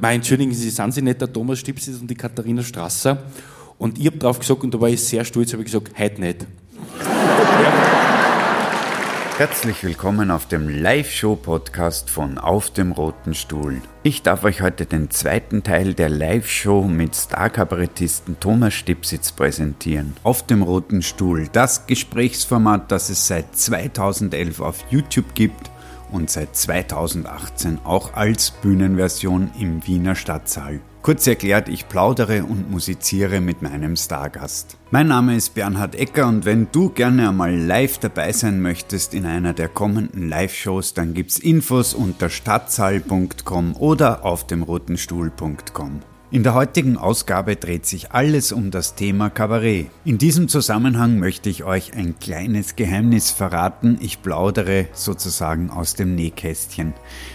Mein, Sie, sind Sie nicht der Thomas Stipsis und die Katharina Strasser? Und ich habe drauf gesagt, und da war ich sehr stolz, habe ich gesagt, heute nicht. Herzlich willkommen auf dem Live-Show-Podcast von Auf dem Roten Stuhl. Ich darf euch heute den zweiten Teil der Live-Show mit Star-Kabarettisten Thomas Stipsitz präsentieren. Auf dem Roten Stuhl, das Gesprächsformat, das es seit 2011 auf YouTube gibt und seit 2018 auch als Bühnenversion im Wiener Stadtsaal. Kurz erklärt, ich plaudere und musiziere mit meinem Stargast. Mein Name ist Bernhard Ecker und wenn du gerne einmal live dabei sein möchtest in einer der kommenden Live-Shows, dann gibt's Infos unter stadtsaal.com oder auf demrotenstuhl.com. In der heutigen Ausgabe dreht sich alles um das Thema Kabarett. In diesem Zusammenhang möchte ich euch ein kleines Geheimnis verraten. Ich plaudere sozusagen aus dem Nähkästchen.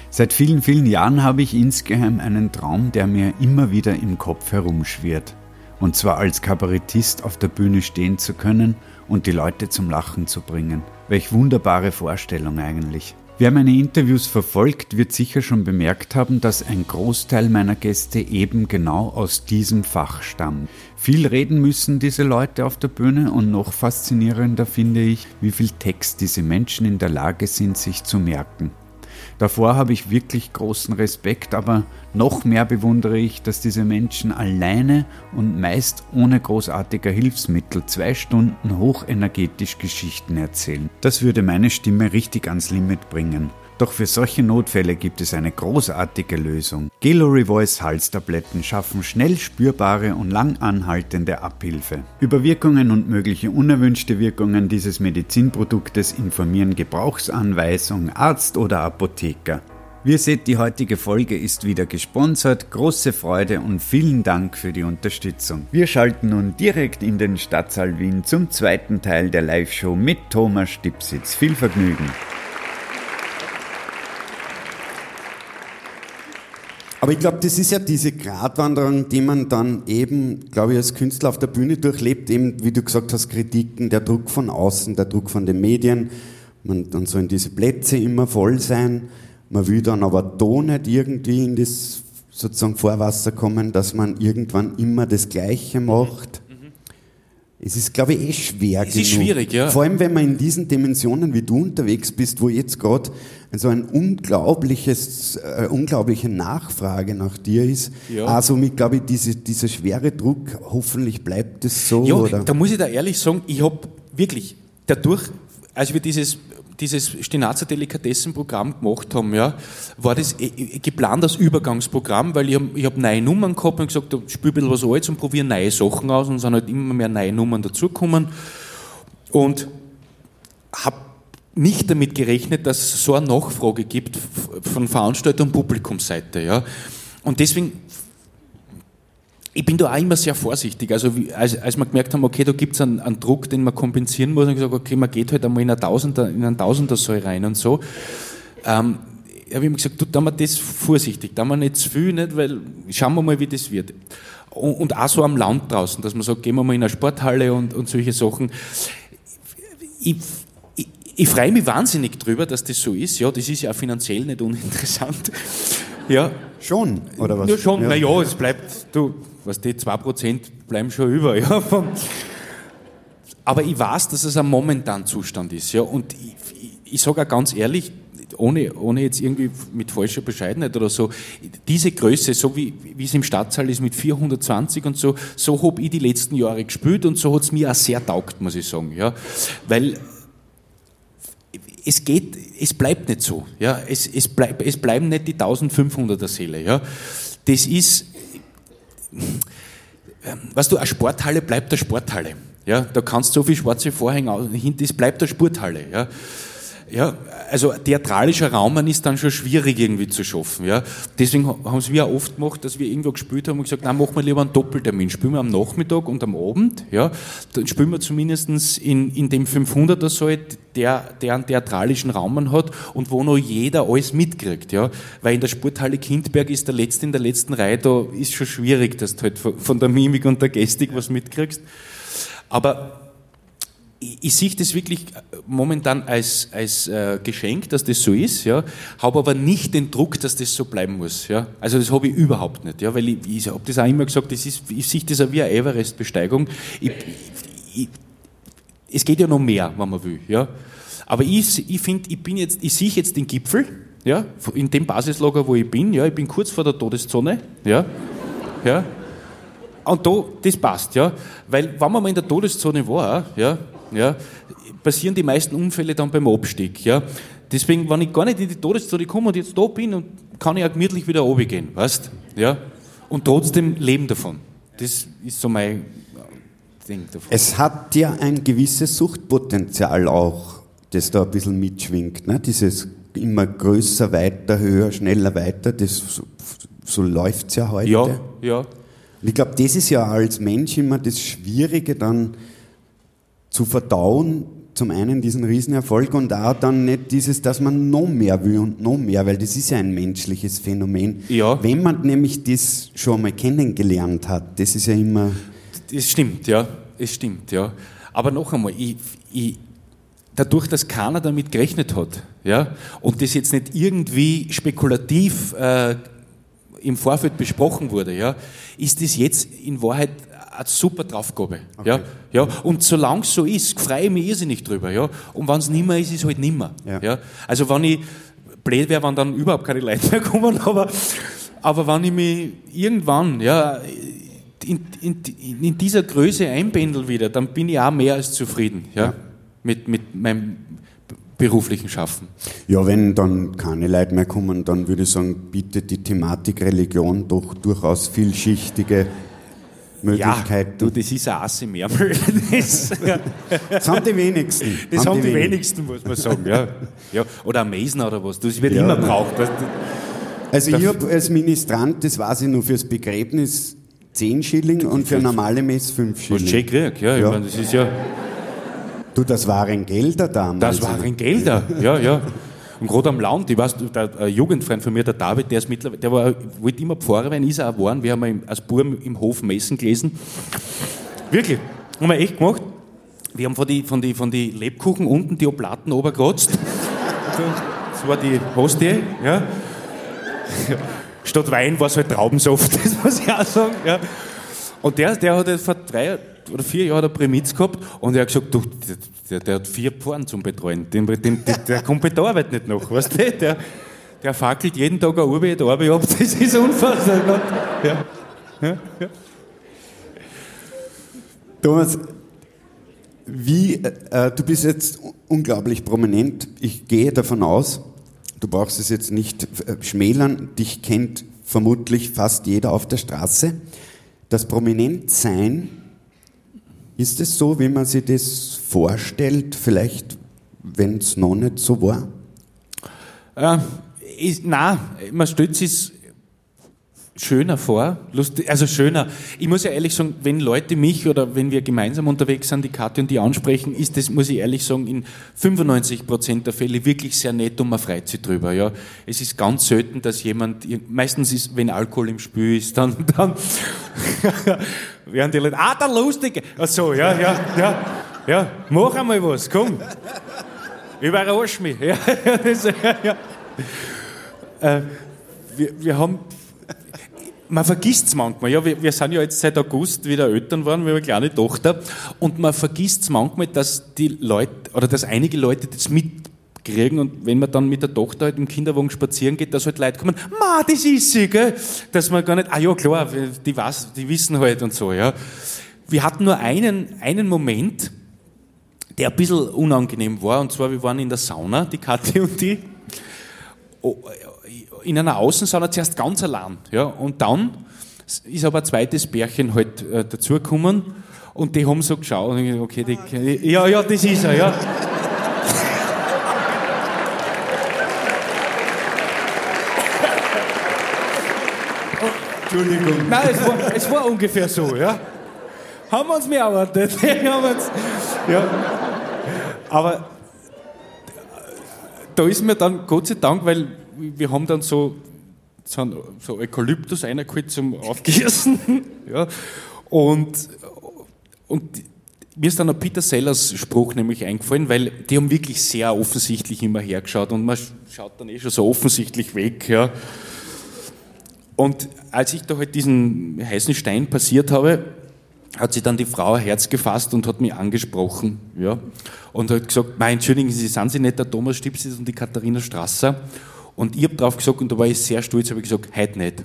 Seit vielen, vielen Jahren habe ich insgeheim einen Traum, der mir immer wieder im Kopf herumschwirrt. Und zwar als Kabarettist auf der Bühne stehen zu können und die Leute zum Lachen zu bringen. Welch wunderbare Vorstellung eigentlich. Wer meine Interviews verfolgt, wird sicher schon bemerkt haben, dass ein Großteil meiner Gäste eben genau aus diesem Fach stammt. Viel reden müssen diese Leute auf der Bühne und noch faszinierender finde ich, wie viel Text diese Menschen in der Lage sind, sich zu merken. Davor habe ich wirklich großen Respekt, aber noch mehr bewundere ich, dass diese Menschen alleine und meist ohne großartiger Hilfsmittel zwei Stunden hochenergetisch Geschichten erzählen. Das würde meine Stimme richtig ans Limit bringen. Doch für solche Notfälle gibt es eine großartige Lösung. Gallery Voice Halstabletten schaffen schnell spürbare und lang anhaltende Abhilfe. Über Wirkungen und mögliche unerwünschte Wirkungen dieses Medizinproduktes informieren Gebrauchsanweisung, Arzt oder Apotheker. Wie ihr seht, die heutige Folge ist wieder gesponsert. Große Freude und vielen Dank für die Unterstützung. Wir schalten nun direkt in den Stadtsaal Wien zum zweiten Teil der Live-Show mit Thomas Stipsitz. Viel Vergnügen! Aber ich glaube, das ist ja diese Gratwanderung, die man dann eben, glaube ich, als Künstler auf der Bühne durchlebt, eben, wie du gesagt hast, Kritiken, der Druck von außen, der Druck von den Medien. Man, dann sollen diese Plätze immer voll sein. Man will dann aber doch nicht irgendwie in das sozusagen Vorwasser kommen, dass man irgendwann immer das Gleiche macht. Es ist, glaube ich, eh schwer Es ist schwierig, ja. Vor allem, wenn man in diesen Dimensionen wie du unterwegs bist, wo jetzt gerade so ein unglaubliches, äh, unglaubliche Nachfrage nach dir ist. Ja. Also, mit, glaube ich, diese, dieser schwere Druck, hoffentlich bleibt es so. Ja, oder? da muss ich da ehrlich sagen, ich habe wirklich dadurch, als wir dieses, dieses Stenazer Delikatessenprogramm gemacht haben, ja, war das eh- eh geplant als Übergangsprogramm, weil ich habe ich hab neue Nummern gehabt und gesagt, da spiel ein bisschen was Altes und probiere neue Sachen aus und sind halt immer mehr neue Nummern dazugekommen und habe nicht damit gerechnet, dass es so eine Nachfrage gibt von Veranstalter und Publikumsseite, ja. Und deswegen ich bin da auch immer sehr vorsichtig. Also wie, als, als wir gemerkt haben, okay, da gibt es einen, einen Druck, den man kompensieren muss, und gesagt, okay, man geht halt einmal in, eine Tausender, in einen Tausendersaal rein und so. Ähm, habe ich ihm gesagt, du, da wir das vorsichtig, da wir nicht zu viel, nicht, weil schauen wir mal, wie das wird. Und, und auch so am Land draußen, dass man sagt, gehen wir mal in eine Sporthalle und, und solche Sachen. Ich, ich, ich freue mich wahnsinnig drüber, dass das so ist. Ja, das ist ja auch finanziell nicht uninteressant. Ja, Schon, oder was? ja, schon, Ja. na ja, es bleibt, du, was die 2% bleiben schon über, ja. Aber ich weiß, dass es ein momentaner Zustand ist, ja. Und ich, ich, ich sage auch ganz ehrlich, ohne, ohne jetzt irgendwie mit falscher Bescheidenheit oder so, diese Größe, so wie, wie es im Stadtsaal ist mit 420 und so, so habe ich die letzten Jahre gespielt und so hat es mir auch sehr taugt, muss ich sagen, ja. Weil es geht, es bleibt nicht so. Ja? Es, es, bleib, es bleiben nicht die 1500er Seele. Ja? Das ist, weißt du, eine Sporthalle bleibt eine Sporthalle. Ja? Da kannst du so viel schwarze Vorhänge hinten, es bleibt eine Sporthalle. Ja? Ja, also theatralischer Raum ist dann schon schwierig irgendwie zu schaffen. Ja. Deswegen haben es wir auch oft gemacht, dass wir irgendwo gespielt haben und gesagt, nein, machen wir lieber einen Doppeltermin. Spielen wir am Nachmittag und am Abend. Ja. Dann spielen wir zumindest in, in dem 500er Saal, der, der einen theatralischen Raum man hat und wo noch jeder alles mitkriegt. Ja. Weil in der Sporthalle Kindberg ist der Letzte in der letzten Reihe, da ist schon schwierig, dass du halt von von der Mimik und der Gestik was mitkriegst. Aber ich, ich sehe das wirklich momentan als, als äh, Geschenk, dass das so ist, ja, habe aber nicht den Druck, dass das so bleiben muss. Ja. Also das habe ich überhaupt nicht, ja, weil ich, ich habe das auch immer gesagt, das ist, ich sehe das auch wie eine Everest-Besteigung. Es geht ja noch mehr, wenn man will. Ja. Aber ich, ich finde, ich bin jetzt, ich sehe jetzt den Gipfel, ja, in dem Basislager, wo ich bin, ja, ich bin kurz vor der Todeszone, ja, ja, und da, das passt, ja, weil wenn man mal in der Todeszone war, ja, ja, passieren die meisten Unfälle dann beim Abstieg, ja. Deswegen, wenn ich gar nicht in die Todeszone komme und jetzt da bin, und kann ich auch gemütlich wieder runtergehen, weißt, ja, und trotzdem leben davon. Das ist so mein Ding davon. Es hat ja ein gewisses Suchtpotenzial auch, das da ein bisschen mitschwingt, ne? Dieses immer größer, weiter, höher, schneller, weiter, das, so, so läuft es ja heute. Ja, ja. Und ich glaube, das ist ja als Mensch immer das Schwierige dann zu verdauen, zum einen diesen Riesenerfolg und auch dann nicht dieses, dass man noch mehr will und noch mehr, weil das ist ja ein menschliches Phänomen. Ja. Wenn man nämlich das schon mal kennengelernt hat, das ist ja immer... Das stimmt, ja. Es stimmt, ja. Aber noch einmal, ich, ich, dadurch, dass keiner damit gerechnet hat, ja, und das jetzt nicht irgendwie spekulativ äh, im Vorfeld besprochen wurde, ja, ist das jetzt in Wahrheit eine super Draufgabe. Okay. Ja, ja. Und solange es so ist, freue ich mich irrsinnig drüber. Ja. Und wenn es nimmer ist, ist es halt nimmer. Ja. Ja. Also wenn ich blöd wäre, wenn dann überhaupt keine Leute mehr kommen, aber, aber wenn ich mich irgendwann ja, in, in, in dieser Größe einpendel wieder, dann bin ich auch mehr als zufrieden ja, Ja. Mit, mit meinem beruflichen Schaffen. Ja, wenn dann keine Leute mehr kommen, dann würde ich sagen, bietet die Thematik Religion doch durchaus vielschichtige Möglichkeiten. du, das ist ein Ass im Ärmel. Das, ja. Das haben die wenigsten. Das haben die, wenigsten. wenigsten, muss man sagen. Ja. Ja. Oder ein Mesner oder was. Das wird Ja. immer braucht. Das, Also ich habe als Ministrant, das weiß ich nur, fürs Begräbnis 10 Schilling und für normale Mess 5 was Schilling. schön gekriegt. Ja, ich Ja. Meine, das ist ja, Du, das waren Gelder damals. das waren Gelder. Ja, ja. Und gerade am Land, ich weiß, der ein Jugendfreund von mir, der David, der ist mittlerweile, der war, wollte immer Pfarrer werden, ist er auch geworden. Wir haben als Burm im Hof messen gelesen. Wirklich. Haben wir echt gemacht. Wir haben von die, von die, von die Lebkuchen unten die Oblaten oberkratzt. Das war die Hostie, ja. Statt Wein war es halt Traubensaft, das muss ich auch sagen. Ja. Und der, der hat vor drei oder vier Jahren eine Prämiz gehabt und er hat gesagt, du, der, der hat vier Pfannen zum Betreuen. Den, den, der, der kommt bei der Arbeit nicht nach, weißt du? Der, der fackelt jeden Tag eine Arbeit, Arbeit ab, das ist unfassbar. Ja. Ja. Thomas, wie, äh, du bist jetzt unglaublich prominent. Ich gehe davon aus, du brauchst es jetzt nicht äh, schmälern, dich kennt vermutlich fast jeder auf der Straße. Das Prominentsein, ist es so, wie man sich das vorstellt, vielleicht, wenn es noch nicht so war? Äh, ist, nein, man stellt sich schöner vor, lustig, also schöner. Ich muss ja ehrlich sagen, wenn Leute mich oder wenn wir gemeinsam unterwegs sind, die Kathi und die ansprechen, ist das, muss ich ehrlich sagen, in 95% der Fälle wirklich sehr nett und man freut sich drüber. Ja. Es ist ganz selten, dass jemand, meistens ist, wenn Alkohol im Spiel ist, dann, dann werden die Leute, ah, der Lustige. Ach so, ja, ja, ja, ja, mach einmal was, komm. Überrasch mich. Ja, ja, das, ja. Äh, wir, wir haben, man vergisst es manchmal. Ja, wir, wir sind ja jetzt seit August wieder Eltern geworden, wir haben eine kleine Tochter. Und man vergisst es manchmal, dass die Leute, oder dass einige Leute das mitkriegen und wenn man dann mit der Tochter halt im Kinderwagen spazieren geht, dass halt Leute kommen, ma, das ist sie, gell? Dass man gar nicht, ah ja, klar, die, weiß, die wissen halt und so, ja. Wir hatten nur einen, einen Moment, der ein bisschen unangenehm war. Und zwar, wir waren in der Sauna, die Kathi und die, in einer Außensauna zuerst ganz allein. Ja, und dann ist aber ein zweites Bärchen halt äh, dazugekommen und die haben so geschaut okay, die, ja, ja, das ist er, ja. Entschuldigung. Nein, es war, es war ungefähr so, ja. Haben wir uns mehr erwartet. ja. Aber da ist mir dann, Gott sei Dank, weil wir haben dann so, so, so Eukalyptus reingeholt zum Aufgießen. Ja. Und, und mir ist dann noch Peter Sellers Spruch nämlich eingefallen, weil die haben wirklich sehr offensichtlich immer hergeschaut und man schaut dann eh schon so offensichtlich weg. Ja. Und als ich da halt diesen heißen Stein passiert habe, hat sie dann die Frau ein Herz gefasst und hat mich angesprochen. Ja. Und hat gesagt, mein, entschuldigen Sie, sind Sie nicht der Thomas Stipsis und die Katharina Strasser? Und ich habe drauf gesagt, und da war ich sehr stolz, habe ich gesagt, heute nicht.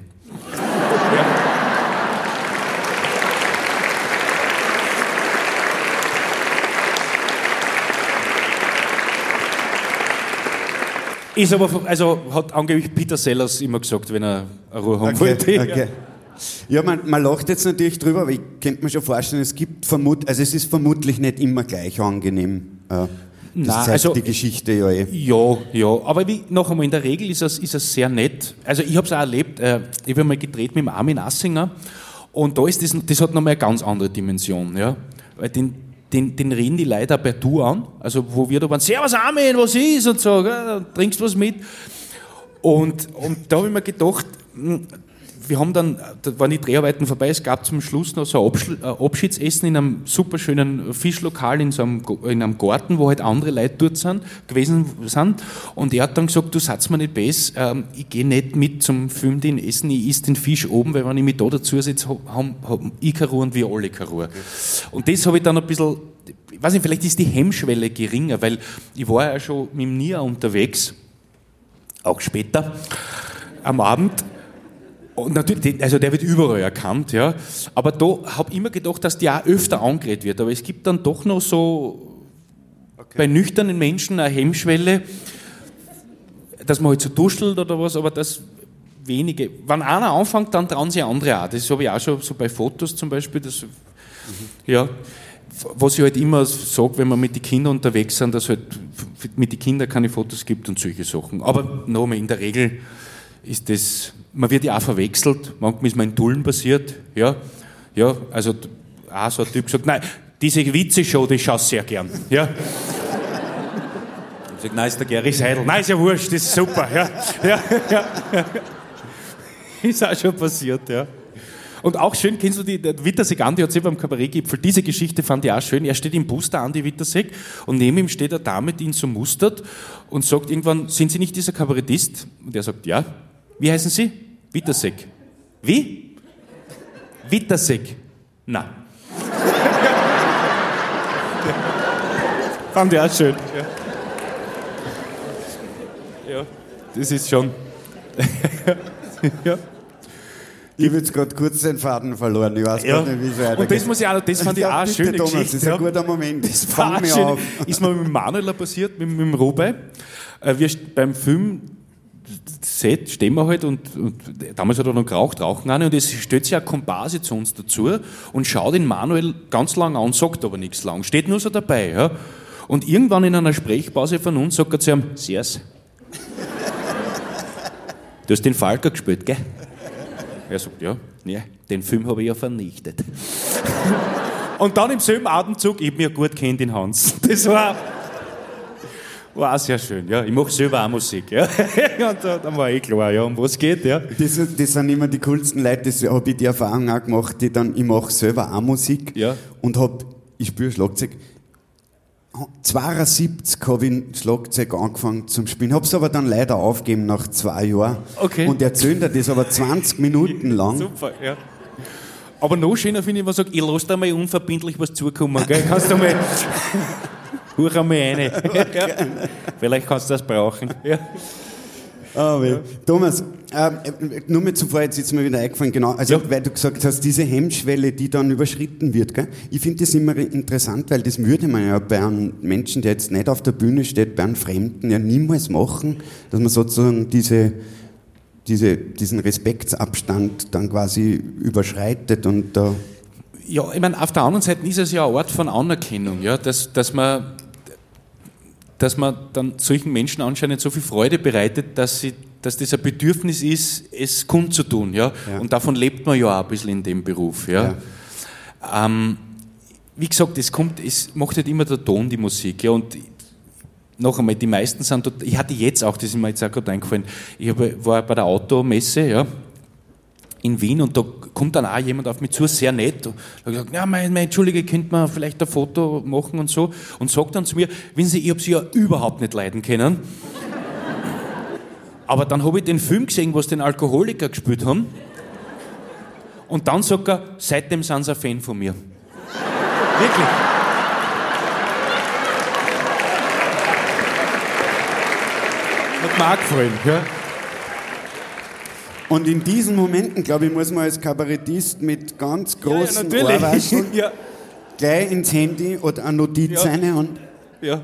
Ist aber, also hat angeblich Peter Sellers immer gesagt, wenn er eine Ruhe haben Okay, wollte. okay. Ja, man, man lacht jetzt natürlich drüber, aber ich könnte mir schon vorstellen, es gibt vermut, also es ist vermutlich nicht immer gleich angenehm. Äh, das Nein, zeigt also- die Geschichte ja eh. Ja, ja, aber wie, noch einmal, in der Regel ist es, ist es sehr nett. Also ich habe es auch erlebt, äh, ich habe mal gedreht mit dem Armin Assinger und da ist das, das hat nochmal eine ganz andere Dimension. Ja? Weil den, den, den reden die Leute auch per Du an, also wo wir da waren, Servus Armin, was ist? Und so, gell, trinkst was mit? Und, und da habe ich mir gedacht, hm, wir haben dann, da waren die Dreharbeiten vorbei, es gab zum Schluss noch so ein Abschl- äh, Abschiedsessen in einem super schönen Fischlokal in so einem, in einem Garten, wo halt andere Leute dort sind, gewesen sind. Und er hat dann gesagt, du sagst mir nicht besser, ähm, ich gehe nicht mit zum Film den Essen, ich esse den Fisch oben, weil wenn ich mich da dazu setze, haben, haben ich keine Ruhe und wir alle keine Ruhe. Und das habe ich dann ein bisschen, ich weiß nicht, vielleicht ist die Hemmschwelle geringer, weil ich war ja schon mit dem Nia unterwegs, auch später, am Abend. Und natürlich, also der wird überall erkannt, ja. Aber da habe ich immer gedacht, dass der auch öfter angeredet wird. Aber es gibt dann doch noch so bei nüchternen Menschen eine Hemmschwelle, dass man halt so duschelt oder was, aber das wenige. Wenn einer anfängt, dann trauen sie andere auch. Das habe ich auch schon so bei Fotos zum Beispiel. Das, ja, was ich halt immer sage, wenn wir mit den Kindern unterwegs sind, dass es halt mit den Kindern keine Fotos gibt und solche Sachen. Aber nochmal, in der Regel ist das, man wird ja auch verwechselt, manchmal ist man in Tullen passiert, ja, ja, also auch so ein Typ gesagt, nein, diese Witze-Show, die schaust sehr gern, ja. Ich sag, nein, ist der Gary Seidel. Nein, ist ja wurscht, das ist super, ja, ja, ja. Ist auch schon passiert, ja. Und auch schön, kennst du die, der Wittersek Andi hat sie beim Kabarettgipfel, diese Geschichte fand ich auch schön. Er steht im Bus, der Andi Wittersek, und neben ihm steht eine Dame, die ihn so mustert und sagt irgendwann, sind Sie nicht dieser Kabarettist? Und er sagt, ja. Wie heißen Sie? Wittersek. Wie? Wittersek. Na. fand ich auch schön. Ja, ja das ist schon. ja. Ich habe jetzt gerade kurz den Faden verloren, ich weiß Ja. gar nicht, wie es weitergeht. Und das muss ich auch, das fand ich Ja, auch eine bitte, schöne Thomas, Geschichte. Das ist ein guter Moment. Das war Fang schön. auf. Ist mir mit dem Manuel passiert, mit, mit dem Robey. Äh, Wir beim Film Set stehen wir halt und, und damals hat er noch geraucht, rauchen eine und es stellt sich eine Komparse zu uns dazu und schaut den Manuel ganz lang an, sagt aber nichts lang, steht nur so dabei. Ja. Und irgendwann in einer Sprechpause von uns sagt er zu ihm, Sehr's. Du hast den Falker gespielt, gell? Er sagt, ja, nee, den Film habe ich ja vernichtet. Und dann im selben Atemzug, ich hab ja gut kennt den Hans. Das war, war auch sehr schön. Ja. Ich mache selber auch Musik. Ja. Und da, dann war eh klar, ja, um was geht. Ja. Das, das sind immer die coolsten Leute, das habe ich die Erfahrung auch gemacht, die dann, ich mache selber auch Musik Ja. und hab, ich spüre Schlagzeug. 72 habe ich Schlagzeug angefangen zum Spielen, habe es aber dann leider aufgegeben nach zwei Jahren. Okay. Und erzählt er das aber 20 Minuten lang. Super, ja. Aber noch schöner finde ich, wenn man sagt, ich lasse dir mal unverbindlich was zukommen. Gell? Kannst du mal. Huch einmal rein. Ja. Vielleicht kannst du das brauchen. Ja. Ah, weh. Thomas, ähm, äh, nur mal zuvor, jetzt ist mir wieder eingefallen, genau, also Ja. weil du gesagt hast, diese Hemmschwelle, die dann überschritten wird, gell? ich finde das immer interessant, weil das würde man ja bei einem Menschen, der jetzt nicht auf der Bühne steht, bei einem Fremden ja niemals machen, dass man sozusagen diese, diese, diesen Respektsabstand dann quasi überschreitet und da... Ja, ich meine, auf der anderen Seite ist es ja ein Ort von Anerkennung, ja, dass, dass, man, dass man dann solchen Menschen anscheinend so viel Freude bereitet, dass, sie, dass das ein Bedürfnis ist, es kundzutun. Ja? Ja. Und davon lebt man ja auch ein bisschen in dem Beruf. Ja? Ähm, wie gesagt, es, kommt, es macht halt immer der Ton die Musik. Ja? Und noch einmal, die meisten sind dort, ich hatte jetzt auch, das ist mir jetzt auch gerade eingefallen, ich war bei der Automesse, ja, in Wien und da kommt dann auch jemand auf mich zu, sehr nett. Und da gesagt, ja, mein, mein Entschuldige, könnt man vielleicht ein Foto machen und so. Und sagt dann zu mir, wissen Sie, ich habe Sie ja überhaupt nicht leiden können. Aber dann habe ich den Film gesehen, was den Alkoholiker gespielt haben. Und dann sagt er, seitdem sind Sie ein Fan von mir. Wirklich. Hat mir auch gefallen, ja. Und in diesen Momenten, glaube ich, muss man als Kabarettist mit ganz großen ja, ja, ja. gleich ins Handy oder eine Notiz Ja. rein und Ja.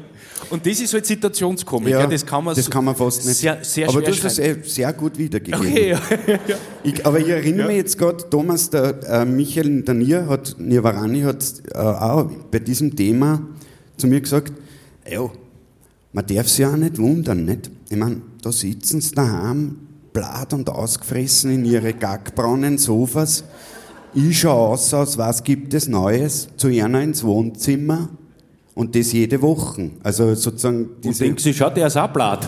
Und das ist halt Situationskomik. Ja, das kann man, das kann man fast nicht. Sehr, sehr aber du hast das eh sehr gut wiedergegeben. Okay, ja. Ich, aber ich erinnere mich jetzt gerade, Thomas, der äh, Michael Danier hat, Nirvarani hat äh, auch bei diesem Thema zu mir gesagt, ja, man darf sich auch nicht wundern, nicht? Ich meine, da sitzen sie daheim, blatt und ausgefressen in ihre gackbraunen Sofas. Ich schaue aus, aus was gibt es Neues, zu einer ins Wohnzimmer und das jede Woche. Also sozusagen Und denken Sie, schau, der ist auch blatt.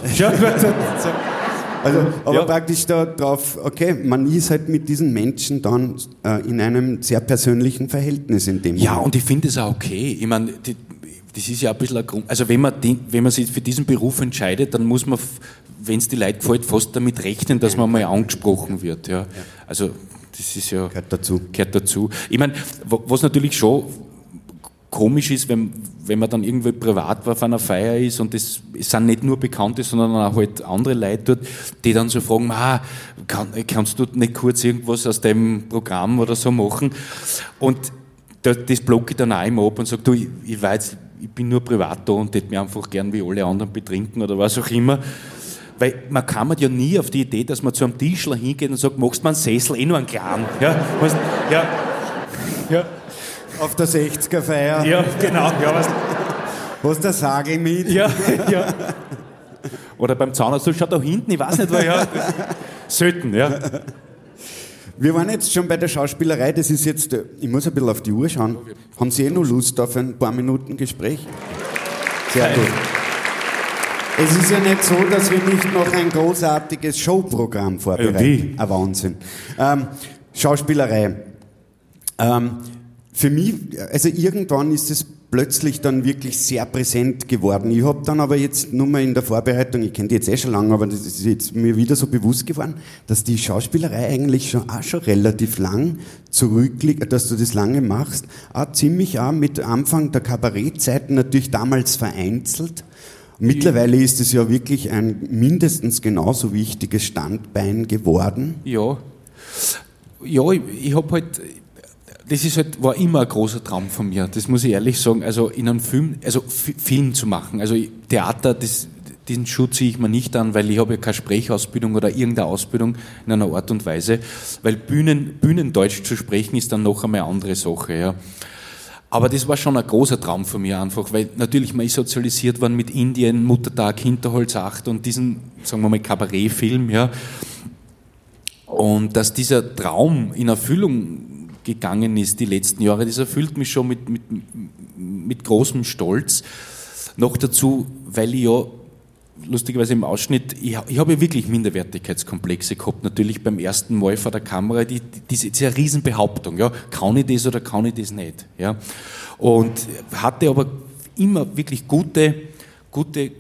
Also, aber Ja. praktisch da drauf, okay, man ist halt mit diesen Menschen dann äh, in einem sehr persönlichen Verhältnis in dem Ja, Moment. und ich finde es auch okay. Ich meine, das ist ja ein bisschen ein Grund. Also, wenn man, wenn man sich für diesen Beruf entscheidet, dann muss man, wenn es die Leute gefällt, fast damit rechnen, dass man mal angesprochen wird. Ja. Also, das ist ja. Gehört dazu. Gehört dazu. Ich meine, wa- was natürlich schon komisch ist, wenn, wenn man dann irgendwie privat auf einer Feier ist und es, es sind nicht nur Bekannte, sondern auch halt andere Leute dort, die dann so fragen, ah, kann, kannst du nicht kurz irgendwas aus dem Programm oder so machen? Und das, das blocke ich dann auch immer ab und sage, du, ich, ich weiß, ich bin nur privat da und hätte mich einfach gern wie alle anderen betrinken oder was auch immer. Weil man kann man ja nie auf die Idee, dass man zu einem Tischler hingeht und sagt, machst du mir einen Sessel, eh nur einen kleinen. Ja, weißt, ja, ja, Auf der 60er-Feier, ja, genau. Ja, weißt, hast du Sagel mit? ja, ja. Oder beim Zahnarzt, schau da hinten, ich weiß nicht, wo ja. Selten, ja. Wir waren jetzt schon bei der Schauspielerei, das ist jetzt, ich muss ein bisschen auf die Uhr schauen. Haben Sie eh noch Lust auf ein paar Minuten Gespräch? Sehr gut. Es ist ja nicht so, dass wir nicht noch ein großartiges Showprogramm vorbereiten. Wie? Ein Wahnsinn. Ähm, Schauspielerei. Ähm, für mich, also irgendwann ist es plötzlich dann wirklich sehr präsent geworden. Ich habe dann aber jetzt nur mal in der Vorbereitung, ich kenne die jetzt eh schon lange, aber das ist jetzt mir wieder so bewusst geworden, dass die Schauspielerei eigentlich schon auch schon relativ lang zurückliegt, dass du das lange machst, auch ziemlich auch mit Anfang der Kabarettzeiten natürlich damals vereinzelt. Mittlerweile ist es ja wirklich ein mindestens genauso wichtiges Standbein geworden. Ja. Ja, ich, ich habe halt, das ist halt, war immer ein großer Traum von mir, das muss ich ehrlich sagen. Also in einem Film, also Film zu machen. Also Theater, das, diesen Schuh ziehe ich mir nicht an, weil ich habe ja keine Sprechausbildung oder irgendeine Ausbildung in einer Art und Weise. Weil Bühnen, Bühnendeutsch zu sprechen ist dann noch einmal eine andere Sache, ja. Aber das war schon ein großer Traum von mir einfach, weil natürlich man ist sozialisiert worden mit Indien, Muttertag, Hinterholz 8 und diesen, sagen wir mal, Kabarettfilm, ja. Und dass dieser Traum in Erfüllung gegangen ist die letzten Jahre, das erfüllt mich schon mit, mit, mit großem Stolz. Noch dazu, weil ich ja lustigerweise im Ausschnitt, ich, ich habe ja wirklich Minderwertigkeitskomplexe gehabt, natürlich beim ersten Mal vor der Kamera, die, die, diese, diese Riesenbehauptung, ja, kann ich das oder kann ich das nicht, ja. Und hatte aber immer wirklich gute, gute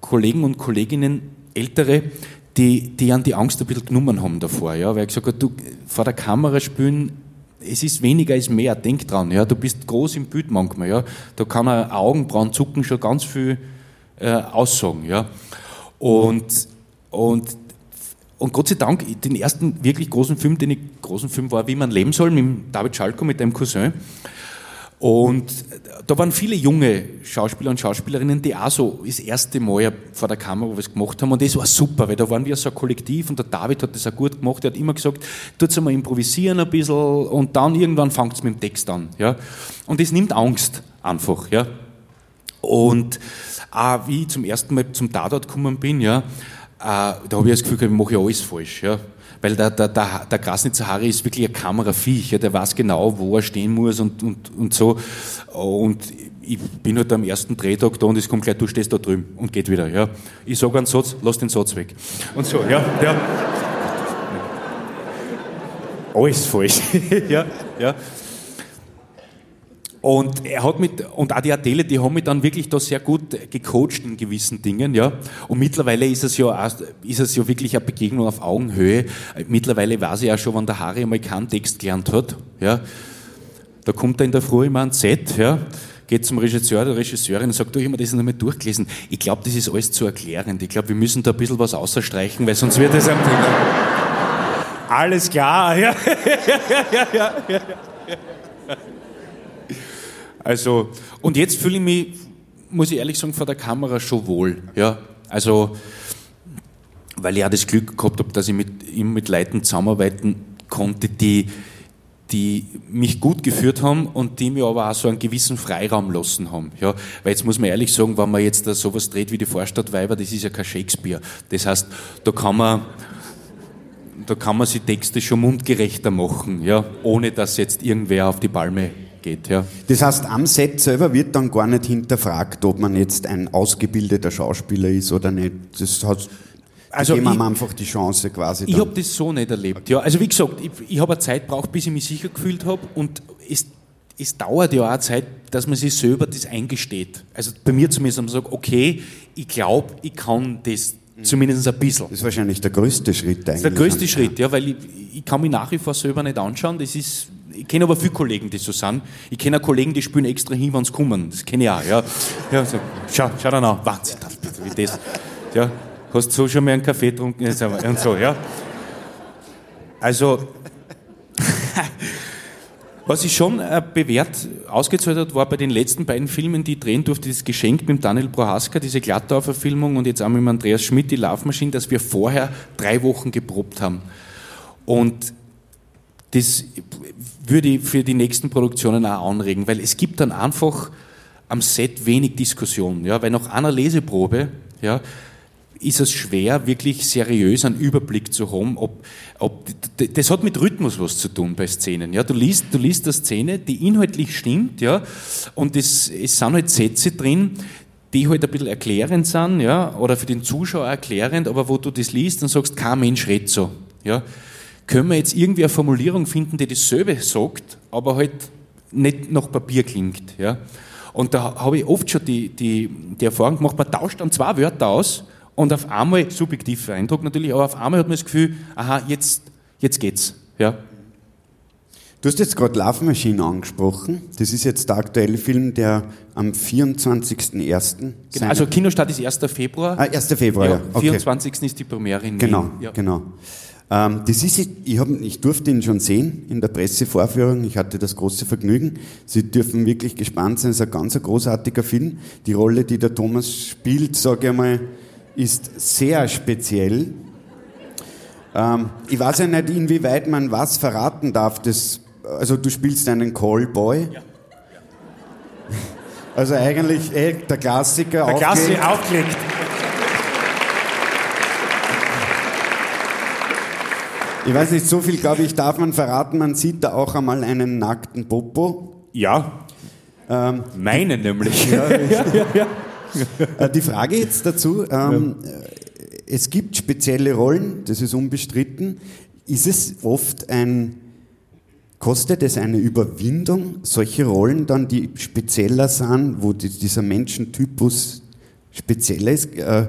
Kollegen und Kolleginnen, ältere, die, die an die Angst ein bisschen genommen haben davor, ja, weil ich gesagt habe, du, vor der Kamera spielen, es ist weniger ist mehr, denk dran, ja, du bist groß im Bild manchmal, ja, da kann ein Augenbrauenzucken schon ganz viel äh, aussagen, ja, und, und, und Gott sei Dank, den ersten wirklich großen Film, den ich, großen Film war, wie man leben soll, mit David Schalko, mit dem Cousin, und da waren viele junge Schauspieler und Schauspielerinnen, die auch so das erste Mal vor der Kamera was gemacht haben. Und das war super, weil da waren wir so ein Kollektiv und der David hat das auch gut gemacht. Er hat immer gesagt, tut's einmal improvisieren ein bisschen und dann irgendwann fangt's mit dem Text an. Ja? Und das nimmt Angst einfach. Ja? Und auch wie ich zum ersten Mal zum Tatort gekommen bin, ja, äh, da habe ich das Gefühl, ich mache ja alles falsch. Ja? Weil der, der, der, der Grasnitzer Harry ist wirklich ein Kameraviech, ja, der weiß genau, wo er stehen muss und, und, und so. Und ich bin halt am ersten Drehtag da und es kommt gleich, du stehst da drüben und geht wieder. Ja. Ich sage einen Satz, lass den Satz weg. Und so, ja. ja. alles falsch. ja, ja. Und er hat mit, und auch die Adele, die haben mich dann wirklich da sehr gut gecoacht in gewissen Dingen, ja. Und mittlerweile ist es ja, auch, ist es ja wirklich eine Begegnung auf Augenhöhe. Mittlerweile weiß ich ja schon, wenn der Harry einmal keinen Text gelernt hat, ja. Da kommt er in der Früh immer ans Set, ja. Geht zum Regisseur oder Regisseurin und sagt, du, ich habe mir das nochmal durchgelesen. Ich glaube, das ist alles zu erklärend. Ich glaube, wir müssen da ein bisschen was ausstreichen, weil sonst wird es ein Alles klar, ja. ja, ja, ja, ja. Also, und jetzt fühle ich mich, muss ich ehrlich sagen, vor der Kamera schon wohl. Ja? Also, weil ich auch das Glück gehabt habe, dass ich mit ihm mit Leuten zusammenarbeiten konnte, die, die mich gut geführt haben und die mir aber auch so einen gewissen Freiraum lassen haben. Ja, weil jetzt muss man ehrlich sagen, wenn man jetzt da sowas dreht wie die Vorstadtweiber, das ist ja kein Shakespeare. Das heißt, da kann man, da kann man sich Texte schon mundgerechter machen, ja, ohne dass jetzt irgendwer auf die Palme geht. Ja. Das heißt, am Set selber wird dann gar nicht hinterfragt, ob man jetzt ein ausgebildeter Schauspieler ist oder nicht. Das hat also geben wir einfach die Chance quasi. Dann. Ich habe das so nicht erlebt. Ja, also wie gesagt, ich, ich habe eine Zeit braucht, bis ich mich sicher gefühlt habe und es, es dauert ja auch eine Zeit, dass man sich selber das eingesteht. Also bei mir zumindest, dass man sagt, okay, ich glaube, ich kann das zumindest ein bisschen. Das ist wahrscheinlich der größte Schritt eigentlich. Das ist der größte Schritt, ja, weil ich, ich kann mich nach wie vor selber nicht anschauen. Das ist ich kenne aber viele Kollegen, die so sind. Ich kenne auch Kollegen, die spielen extra hin, wenn sie kommen. Das kenne ich auch. Ja. Ja, so, schau, schau dann an. Wahnsinn, wie das. Ja, hast du so schon mal einen Kaffee getrunken? Und so, ja. Also, was sich schon äh, bewährt ausgezahlt hat, war bei den letzten beiden Filmen, die ich drehen durfte, das Geschenk mit Daniel Prohaska, diese Glattau-Verfilmung und jetzt auch mit Andreas Schmidt, die Laufmaschine, dass wir vorher drei Wochen geprobt haben. Und das würde ich für die nächsten Produktionen auch anregen, weil es gibt dann einfach am Set wenig Diskussion, ja, weil nach einer Leseprobe, ja, ist es schwer, wirklich seriös einen Überblick zu haben, ob, ob das hat mit Rhythmus was zu tun bei Szenen. Ja, du liest, du liest eine Szene, die inhaltlich stimmt, ja, und es, es sind halt Sätze drin, die halt ein bisschen erklärend sind, ja, oder für den Zuschauer erklärend, aber wo du das liest und sagst, kein Mensch redet so, ja können wir jetzt irgendwie eine Formulierung finden, die dasselbe sagt, aber halt nicht nach Papier klingt. Ja? Und da habe ich oft schon die, die, die Erfahrung gemacht, man tauscht dann zwei Wörter aus und auf einmal, subjektiver Eindruck natürlich, aber auf einmal hat man das Gefühl, aha, jetzt, jetzt geht's. Ja? Du hast jetzt gerade Love Machine angesprochen. Das ist jetzt der aktuelle Film, der am 24.01. Genau, also Kinostart ist 1. Februar. Ah, 1. Februar, ja. ja. Okay. 24. ist die Premiere in Genau, Wien. Ja. genau. Ähm, das ist, ich, hab, ich durfte ihn schon sehen in der Pressevorführung. Ich hatte das große Vergnügen. Sie dürfen wirklich gespannt sein. Es ist ein ganz großartiger Film. Die Rolle, die der Thomas spielt, sage ich einmal, ist sehr speziell. Ähm, ich weiß ja nicht, inwieweit man was verraten darf. Das, also du spielst einen Callboy. Ja. Also eigentlich eh, der Klassiker. Der Klassiker aufgelegt. Ich weiß nicht, so viel, glaube ich, darf man verraten. Man sieht da auch einmal einen nackten Popo. Ja. Ähm, Meine nämlich. Ja, ja, ja. Äh, die Frage jetzt dazu, ähm, es gibt spezielle Rollen, das ist unbestritten. Ist es oft ein, kostet es eine Überwindung, solche Rollen dann, die spezieller sind, wo die, dieser Menschentypus spezieller ist? Äh,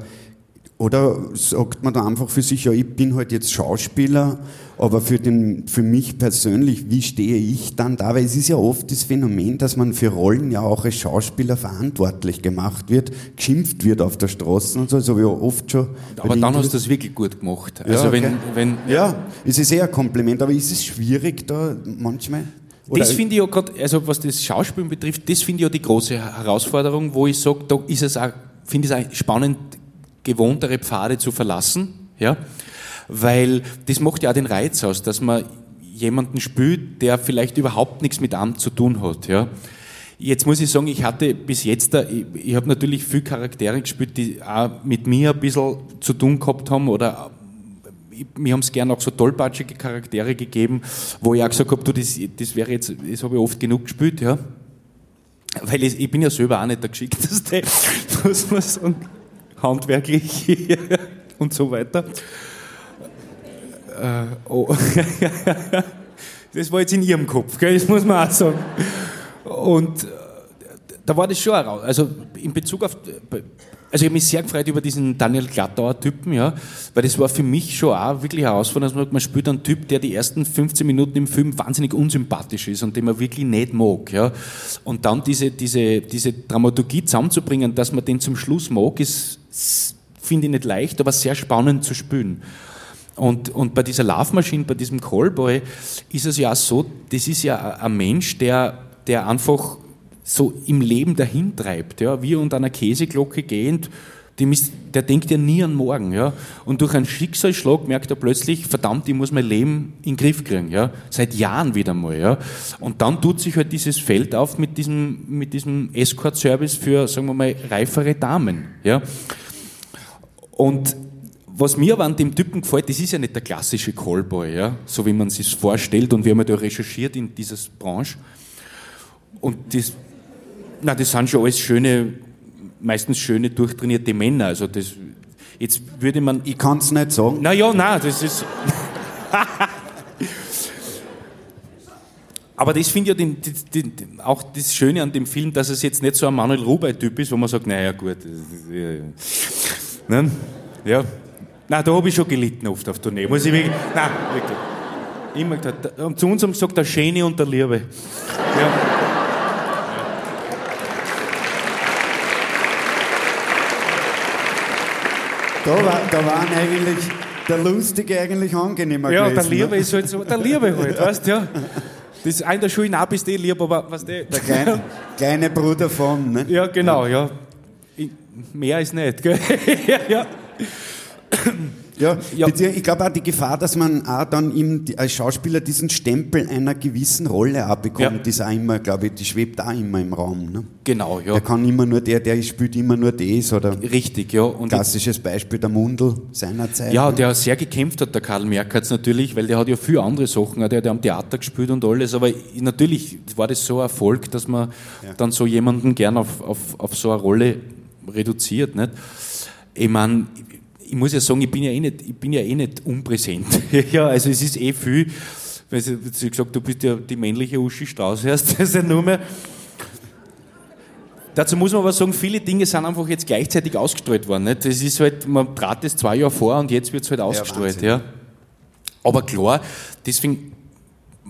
oder sagt man da einfach für sich, ja, ich bin halt jetzt Schauspieler, aber für, den, für mich persönlich, wie stehe ich dann da? Weil es ist ja oft das Phänomen, dass man für Rollen ja auch als Schauspieler verantwortlich gemacht wird, geschimpft wird auf der Straße und so, das habe ich ja oft schon. Aber dann hast du das wirklich gut gemacht. Also ja, okay. wenn, wenn, ja, es ist eher ein Kompliment, aber ist es schwierig da manchmal? Oder das finde ich ja gerade, also was das Schauspielen betrifft, das finde ich ja die große Herausforderung, wo ich sage, da ist es auch, finde ich es auch spannend, gewohntere Pfade zu verlassen, ja, weil das macht ja auch den Reiz aus, dass man jemanden spürt, der vielleicht überhaupt nichts mit Amt zu tun hat, ja. Jetzt muss ich sagen, ich hatte bis jetzt, ich, ich habe natürlich viele Charaktere gespielt, die auch mit mir ein bisschen zu tun gehabt haben oder mir haben es gerne auch so tollpatschige Charaktere gegeben, wo ich auch gesagt habe, du, das, das wäre jetzt, das habe ich oft genug gespielt, ja. Weil ich, ich bin ja selber auch nicht der Geschickteste, muss man sagen handwerklich und so weiter. Äh, oh. Das war jetzt in ihrem Kopf, gell? das muss man auch sagen. Und äh, da war das schon auch raus. Also in Bezug auf. Also ich habe mich sehr gefreut über diesen Daniel Glattauer Typen, ja, weil das war für mich schon auch wirklich herausfordernd, dass man, man spielt einen Typ, der die ersten 15 Minuten im Film wahnsinnig unsympathisch ist und den man wirklich nicht mag, ja. Und dann diese, diese, diese Dramaturgie zusammenzubringen, dass man den zum Schluss mag, ist, finde ich nicht leicht, aber sehr spannend zu spielen. Und, und bei dieser Love Machine, bei diesem Callboy, ist es ja auch so, das ist ja ein Mensch, der, der einfach so im Leben dahin treibt, ja, wie unter einer Käseglocke gehend, ist, der denkt ja nie an morgen, ja. Und durch einen Schicksalsschlag merkt er plötzlich, verdammt, ich muss mein Leben in den Griff kriegen, ja. Seit Jahren wieder mal, ja. Und dann tut sich halt dieses Feld auf mit diesem, mit diesem Escort-Service für, sagen wir mal, reifere Damen, ja. Und was mir aber an dem Typen gefällt, das ist ja nicht der klassische Callboy, ja, so wie man sich vorstellt und wie man da recherchiert in dieser Branche. Und das, na, das sind schon alles schöne, meistens schöne, durchtrainierte Männer. Also das, jetzt würde man. Ich kann es nicht sagen. Na ja, nein, das ist. Aber das finde ich ja den, den, den, auch das Schöne an dem Film, dass es jetzt nicht so ein Manuel Rubey-Typ ist, wo man sagt, naja gut, ne? ja, Nein, da habe ich schon gelitten oft auf Tournee. Muss ich wirklich, nein, wirklich. Immer gesagt, zu uns haben sie gesagt, der Schöne und der Liebe. Ja. Da, war, da waren eigentlich der Lustige eigentlich angenehmer ja, gewesen. Ja, der Liebe ne? ist halt so, der Liebe halt, weißt du, ja. Das ist ein der Schule nach bist eh lieb, aber was der. Der kleine, kleine Bruder von, ne? Ja, genau, ja. Mehr ist nicht, gell? ja, ja. Ja, ja. ich glaube auch die Gefahr, dass man auch dann ihm als Schauspieler diesen Stempel einer gewissen Rolle auch bekommt, ja. ist auch immer, glaube ich, die schwebt auch immer im Raum. Ne? Genau, ja. Der kann immer nur der, der spielt immer nur das oder. Richtig, ja. Und klassisches Beispiel der Mundel seinerzeit. Ja, ne? der sehr gekämpft hat, der Karl Merkatz natürlich, weil der hat ja viele andere Sachen, der hat ja am Theater gespielt und alles, aber natürlich war das so ein Erfolg, dass man ja. dann so jemanden gern auf, auf, auf so eine Rolle reduziert. Nicht? Ich meine, ich muss ja sagen, ich bin ja eh nicht, ich bin ja eh nicht unpräsent. ja, also es ist eh viel, weil sie, sie gesagt, du bist ja die männliche Uschi Strauß erst, das ist ja nur mehr. Dazu muss man aber sagen, viele Dinge sind einfach jetzt gleichzeitig ausgestrahlt worden. Nicht? Das ist halt, man trat das zwei Jahre vor und jetzt wird es halt ausgestrahlt. Ja, ja. Aber klar, deswegen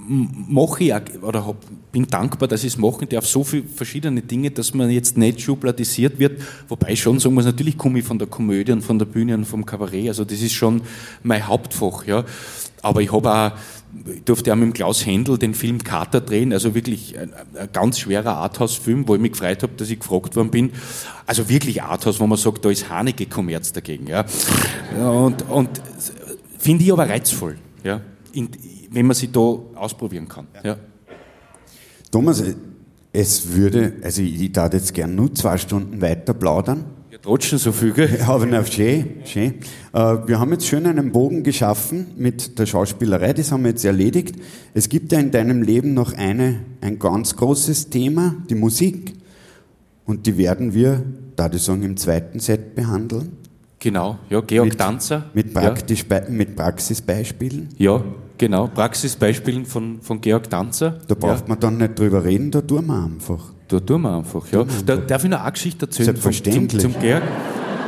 mache ich oder hab, bin dankbar, dass ich es mache, der auf so viele verschiedene Dinge, dass man jetzt nicht schubladisiert wird. Wobei schon sagen muss, natürlich komme ich von der Komödie und von der Bühne und vom Kabarett. Also das ist schon mein Hauptfach, ja. Aber ich habe ich durfte auch mit Klaus Händel den Film Kater drehen, also wirklich ein, ein ganz schwerer Arthouse-Film, wo ich mich gefreut habe, dass ich gefragt worden bin. Also wirklich Arthouse, wo man sagt, da ist Haneke Kommerz dagegen, ja. Und, und finde ich aber reizvoll, ja. In, wenn man sie da ausprobieren kann. Ja. Thomas, es würde, also ich darf jetzt gern nur zwei Stunden weiter plaudern. Ja, trotzdem so viel, gell? Aber na, schön, schön. Äh, wir haben jetzt schön einen Bogen geschaffen mit der Schauspielerei, das haben wir jetzt erledigt. Es gibt ja in deinem Leben noch eine, ein ganz großes Thema, die Musik. Und die werden wir, da ich sagen, im zweiten Set behandeln. Genau, ja, Georg mit, Danzer. Mit, praktisch, ja. mit Praxisbeispielen. Ja, genau, Praxisbeispielen von, von Georg Danzer. Da braucht ja. man dann nicht drüber reden, da tun wir einfach. Da tun wir einfach, ja. Da, darf ich noch eine Geschichte erzählen Selbstverständlich. Zum, zum Georg?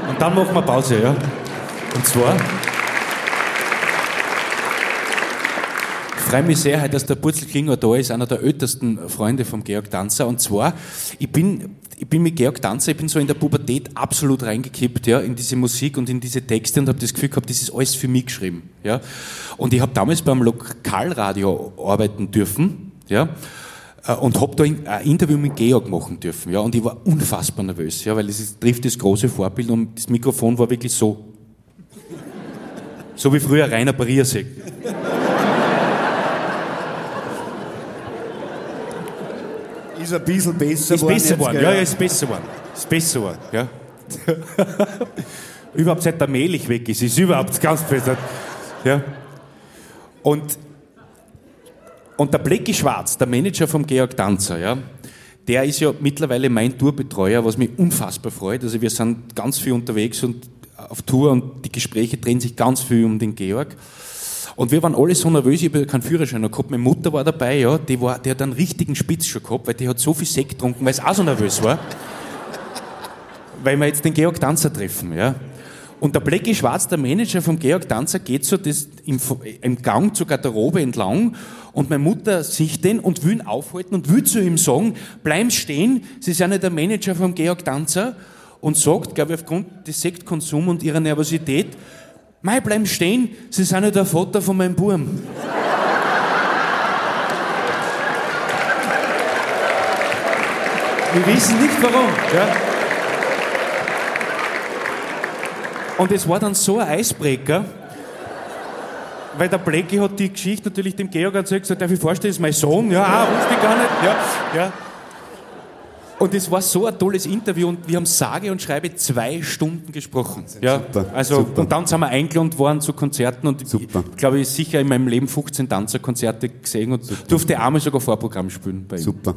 Und dann machen wir Pause, ja. Und zwar... freue mich sehr, dass der Purzel Klinger da ist, einer der ältesten Freunde von Georg Danzer. Und zwar, ich bin ich bin mit Georg Danzer, ich bin so in der Pubertät absolut reingekippt, ja, in diese Musik und in diese Texte und habe das Gefühl gehabt, das ist alles für mich geschrieben, ja. Und ich habe damals beim Lokalradio arbeiten dürfen, ja, äh, und habe da ein Interview mit Georg machen dürfen, ja, und ich war unfassbar nervös, ja, weil es trifft das große Vorbild und das Mikrofon war wirklich so. So wie früher Rainer Bariersek. Ist ein bisschen besser geworden. Ist besser geworden, ja, ja, ist besser geworden. Ist besser geworden, ja. überhaupt seit der Mehlich weg ist, ist überhaupt ganz besser. Ja. Und, und der Blecki Schwarz, der Manager vom Georg Danzer, ja, der ist ja mittlerweile mein Tourbetreuer, was mich unfassbar freut. Also wir sind ganz viel unterwegs und auf Tour und die Gespräche drehen sich ganz viel um den Georg. Und wir waren alle so nervös, ich habe keinen Führerschein noch gehabt. Meine Mutter war dabei, ja, die, war, die hat einen richtigen Spitz schon gehabt, weil die hat so viel Sekt getrunken, weil es auch so nervös war. weil wir jetzt den Georg Danzer treffen, ja. Und der Blackie Schwarz, der Manager vom Georg Danzer, geht so das im, im Gang zur Garderobe entlang und meine Mutter sieht den und will ihn aufhalten und will zu ihm sagen, bleib stehen, Sie sind ja der Manager vom Georg Danzer und sagt, glaube ich, aufgrund des Sektkonsums und ihrer Nervosität, Mei, bleib stehen, Sie sind ja der Vater von meinem Burm. Wir wissen nicht warum. Ja? Und es war dann so ein Eisbrecher, weil der Blackie hat die Geschichte natürlich dem Georg erzählt, gesagt, darf ich vorstellen, das ist mein Sohn? Ja, ah, wusste ich gar nicht. Ja, ja. Und es war so ein tolles Interview und wir haben sage und schreibe zwei Stunden gesprochen. Ja, Super, also, super. Und dann sind wir eingeladen worden zu Konzerten und Super. ich glaube, ich sicher in meinem Leben 15 Tanzerkonzerte gesehen und durfte einmal sogar Vorprogramm spielen bei ihm. Super.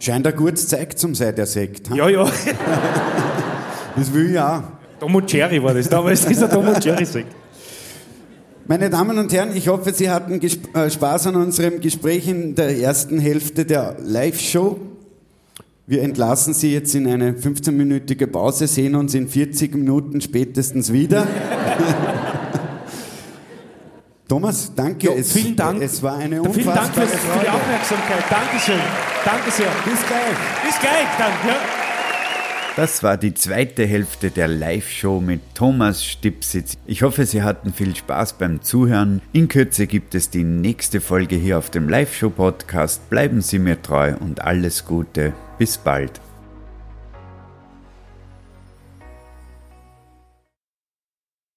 Scheint ein gutes Zeug zum sein, der Sekt. Ja, ja. Das will ich auch. Tom und Jerry war das damals, dieser Tom und Jerry Sekt. Meine Damen und Herren, ich hoffe, Sie hatten Gesp äh, Spaß an unserem Gespräch in der ersten Hälfte der Live-Show. Wir entlassen Sie jetzt in eine 15-minütige Pause, sehen uns in 40 Minuten spätestens wieder. Thomas, danke. Ja, vielen Dank. Es war eine Vielen unfassbare Dank fürs, für die. Aufmerksamkeit. Dankeschön. Danke sehr. Bis gleich. Bis gleich dann. Ja. Das war die zweite Hälfte der Live-Show mit Thomas Stipsitz. Ich hoffe, Sie hatten viel Spaß beim Zuhören. In Kürze gibt es die nächste Folge hier auf dem Live-Show-Podcast. Bleiben Sie mir treu und alles Gute. Bis bald.